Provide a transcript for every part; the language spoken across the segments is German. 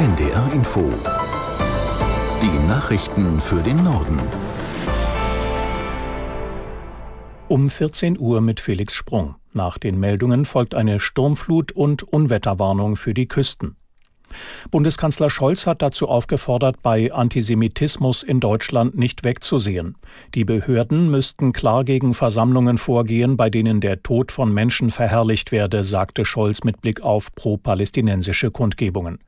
NDR Info. Die Nachrichten für den Norden. Um 14 Uhr mit Felix Sprung. Nach den Meldungen folgt eine Sturmflut und Unwetterwarnung für die Küsten. Bundeskanzler Scholz hat dazu aufgefordert, bei Antisemitismus in Deutschland nicht wegzusehen. Die Behörden müssten klar gegen Versammlungen vorgehen, bei denen der Tod von Menschen verherrlicht werde, sagte Scholz mit Blick auf pro-palästinensische Kundgebungen.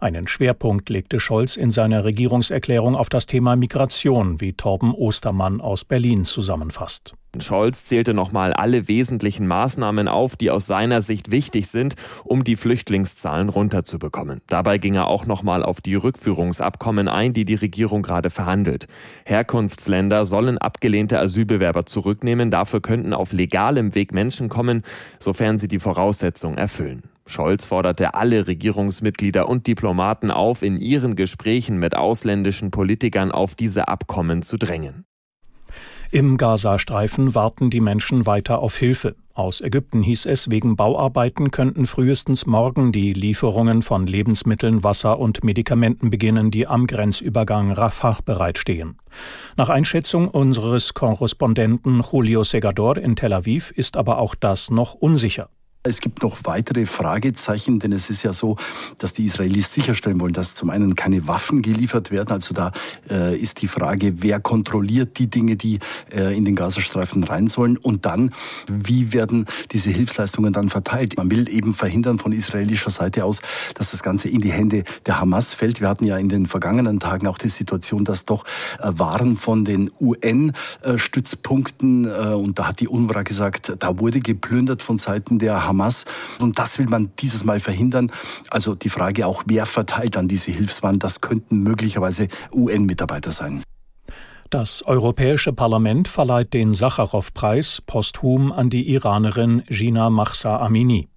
Einen Schwerpunkt legte Scholz in seiner Regierungserklärung auf das Thema Migration, wie Torben Ostermann aus Berlin zusammenfasst. Scholz zählte nochmal alle wesentlichen Maßnahmen auf, die aus seiner Sicht wichtig sind, um die Flüchtlingszahlen runterzubekommen. Dabei ging er auch nochmal auf die Rückführungsabkommen ein, die die Regierung gerade verhandelt. Herkunftsländer sollen abgelehnte Asylbewerber zurücknehmen, dafür könnten auf legalem Weg Menschen kommen, sofern sie die Voraussetzungen erfüllen. Scholz forderte alle Regierungsmitglieder und Diplomaten auf, in ihren Gesprächen mit ausländischen Politikern auf diese Abkommen zu drängen. Im Gazastreifen warten die Menschen weiter auf Hilfe. Aus Ägypten hieß es, wegen Bauarbeiten könnten frühestens morgen die Lieferungen von Lebensmitteln, Wasser und Medikamenten beginnen, die am Grenzübergang Rafah bereitstehen. Nach Einschätzung unseres Korrespondenten Julio Segador in Tel Aviv ist aber auch das noch unsicher. Es gibt noch weitere Fragezeichen, denn es ist ja so, dass die Israelis sicherstellen wollen, dass zum einen keine Waffen geliefert werden. Also da äh, ist die Frage, wer kontrolliert die Dinge, die äh, in den Gazastreifen rein sollen und dann, wie werden diese Hilfsleistungen dann verteilt. Man will eben verhindern von israelischer Seite aus, dass das Ganze in die Hände der Hamas fällt. Wir hatten ja in den vergangenen Tagen auch die Situation, dass doch äh, Waren von den UN-Stützpunkten äh, und da hat die UNRWA gesagt, da wurde geplündert von Seiten der Hamas Hamas. Und das will man dieses Mal verhindern. Also die Frage auch, wer verteilt dann diese Hilfswaren, das könnten möglicherweise UN-Mitarbeiter sein. Das Europäische Parlament verleiht den Sacharow-Preis posthum an die Iranerin Gina Mahsa Amini.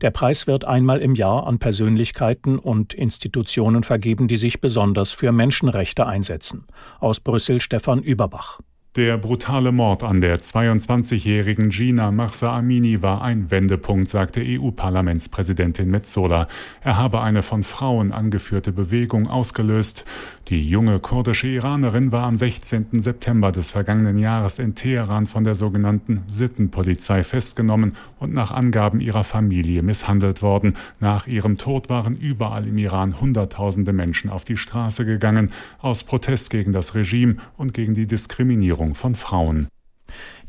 Der Preis wird einmal im Jahr an Persönlichkeiten und Institutionen vergeben, die sich besonders für Menschenrechte einsetzen. Aus Brüssel Stefan Überbach. Der brutale Mord an der 22-jährigen Gina Mahsa Amini war ein Wendepunkt, sagte EU-Parlamentspräsidentin Metzola. Er habe eine von Frauen angeführte Bewegung ausgelöst. Die junge kurdische Iranerin war am 16. September des vergangenen Jahres in Teheran von der sogenannten Sittenpolizei festgenommen und nach Angaben ihrer Familie misshandelt worden. Nach ihrem Tod waren überall im Iran Hunderttausende Menschen auf die Straße gegangen, aus Protest gegen das Regime und gegen die Diskriminierung Diskriminierung von Frauen.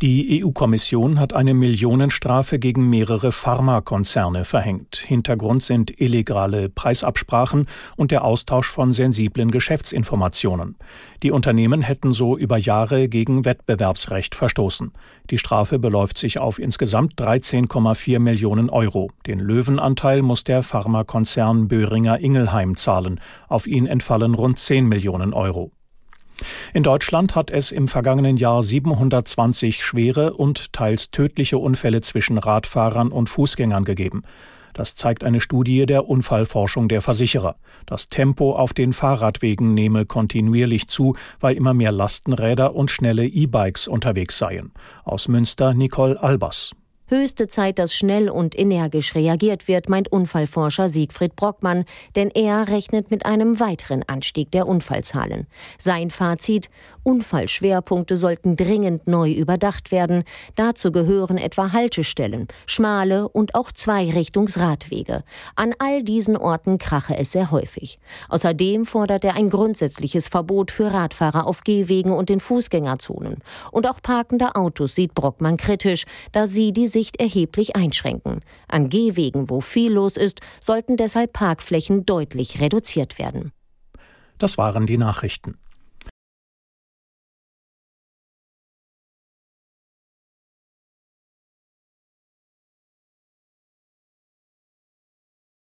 Die EU-Kommission hat eine Millionenstrafe gegen mehrere Pharmakonzerne verhängt. Hintergrund sind illegale Preisabsprachen und der Austausch von sensiblen Geschäftsinformationen. Die Unternehmen hätten so über Jahre gegen Wettbewerbsrecht verstoßen. Die Strafe beläuft sich auf insgesamt 13,4 Millionen Euro. Den Löwenanteil muss der Pharmakonzern Böhringer Ingelheim zahlen. Auf ihn entfallen rund 10 Millionen Euro. In Deutschland hat es im vergangenen Jahr 720 schwere und teils tödliche Unfälle zwischen Radfahrern und Fußgängern gegeben. Das zeigt eine Studie der Unfallforschung der Versicherer. Das Tempo auf den Fahrradwegen nehme kontinuierlich zu, weil immer mehr Lastenräder und schnelle E-Bikes unterwegs seien. Aus Münster Nicole Albers. Höchste Zeit, dass schnell und energisch reagiert wird, meint Unfallforscher Siegfried Brockmann, denn er rechnet mit einem weiteren Anstieg der Unfallzahlen. Sein Fazit, Unfallschwerpunkte sollten dringend neu überdacht werden. Dazu gehören etwa Haltestellen, schmale und auch Zweirichtungsradwege. An all diesen Orten krache es sehr häufig. Außerdem fordert er ein grundsätzliches Verbot für Radfahrer auf Gehwegen und in Fußgängerzonen. Und auch parkende Autos sieht Brockmann kritisch, da sie die Sicht erheblich einschränken. An Gehwegen, wo viel los ist, sollten deshalb Parkflächen deutlich reduziert werden. Das waren die Nachrichten.